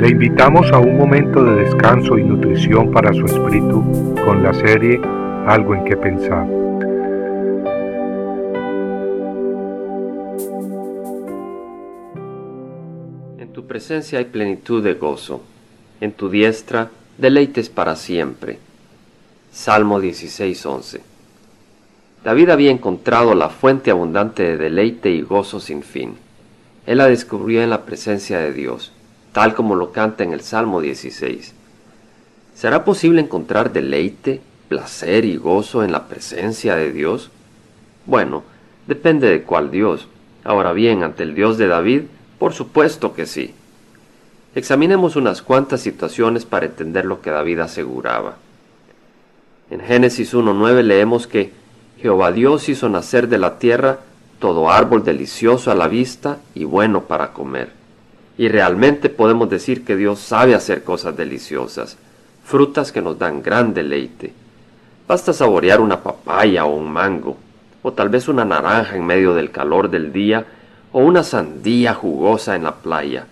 Le invitamos a un momento de descanso y nutrición para su espíritu con la serie Algo en que pensar. En tu presencia hay plenitud de gozo, en tu diestra deleites para siempre. Salmo 16:11 David había encontrado la fuente abundante de deleite y gozo sin fin. Él la descubrió en la presencia de Dios, tal como lo canta en el Salmo 16. ¿Será posible encontrar deleite, placer y gozo en la presencia de Dios? Bueno, depende de cuál Dios. Ahora bien, ante el Dios de David, por supuesto que sí. Examinemos unas cuantas situaciones para entender lo que David aseguraba. En Génesis 1.9 leemos que Jehová Dios hizo nacer de la tierra todo árbol delicioso a la vista y bueno para comer. Y realmente podemos decir que Dios sabe hacer cosas deliciosas, frutas que nos dan gran deleite. Basta saborear una papaya o un mango, o tal vez una naranja en medio del calor del día, o una sandía jugosa en la playa,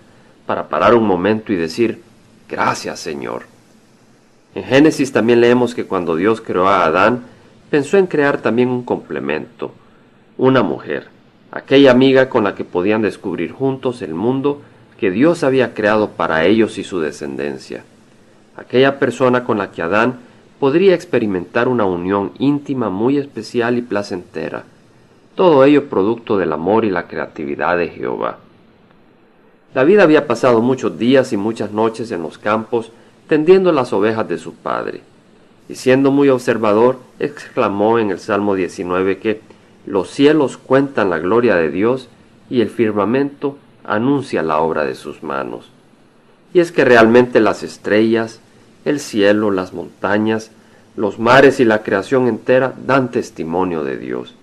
para parar un momento y decir, gracias Señor. En Génesis también leemos que cuando Dios creó a Adán, pensó en crear también un complemento, una mujer, aquella amiga con la que podían descubrir juntos el mundo que Dios había creado para ellos y su descendencia, aquella persona con la que Adán podría experimentar una unión íntima muy especial y placentera, todo ello producto del amor y la creatividad de Jehová. David había pasado muchos días y muchas noches en los campos tendiendo las ovejas de su padre, y siendo muy observador, exclamó en el Salmo 19 que los cielos cuentan la gloria de Dios y el firmamento anuncia la obra de sus manos. Y es que realmente las estrellas, el cielo, las montañas, los mares y la creación entera dan testimonio de Dios.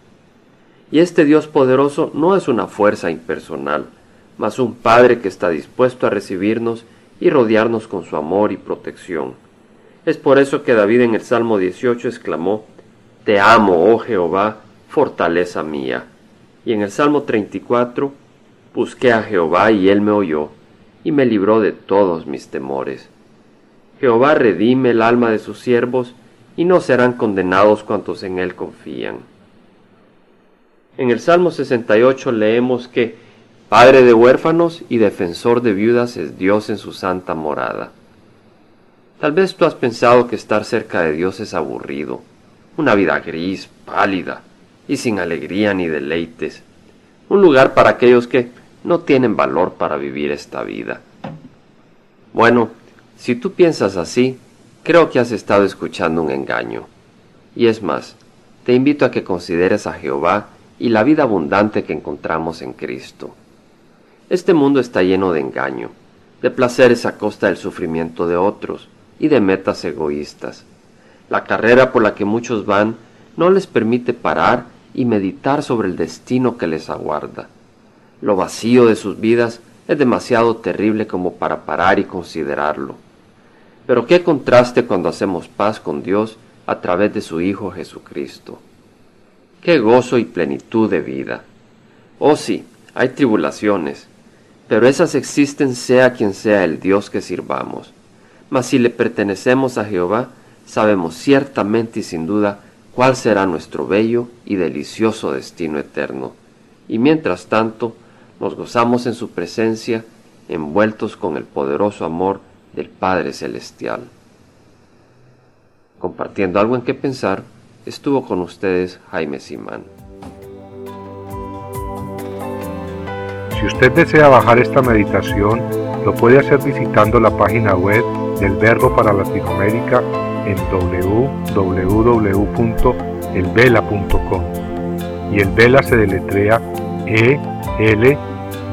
Y este Dios poderoso no es una fuerza impersonal, mas un Padre que está dispuesto a recibirnos y rodearnos con su amor y protección. Es por eso que David en el Salmo 18 exclamó, Te amo, oh Jehová, fortaleza mía. Y en el Salmo 34, Busqué a Jehová y él me oyó, y me libró de todos mis temores. Jehová redime el alma de sus siervos, y no serán condenados cuantos en él confían. En el Salmo 68 leemos que Padre de huérfanos y defensor de viudas es Dios en su santa morada. Tal vez tú has pensado que estar cerca de Dios es aburrido, una vida gris, pálida y sin alegría ni deleites, un lugar para aquellos que no tienen valor para vivir esta vida. Bueno, si tú piensas así, creo que has estado escuchando un engaño. Y es más, te invito a que consideres a Jehová y la vida abundante que encontramos en Cristo. Este mundo está lleno de engaño, de placeres a costa del sufrimiento de otros y de metas egoístas. La carrera por la que muchos van no les permite parar y meditar sobre el destino que les aguarda. Lo vacío de sus vidas es demasiado terrible como para parar y considerarlo. Pero qué contraste cuando hacemos paz con Dios a través de su Hijo Jesucristo. Qué gozo y plenitud de vida. Oh sí, hay tribulaciones, pero esas existen sea quien sea el Dios que sirvamos. Mas si le pertenecemos a Jehová, sabemos ciertamente y sin duda cuál será nuestro bello y delicioso destino eterno. Y mientras tanto, nos gozamos en su presencia, envueltos con el poderoso amor del Padre Celestial. Compartiendo algo en qué pensar, estuvo con ustedes Jaime Simán. Si usted desea bajar esta meditación, lo puede hacer visitando la página web del Verbo para Latinoamérica en www.elvela.com. Y el Vela se deletrea E L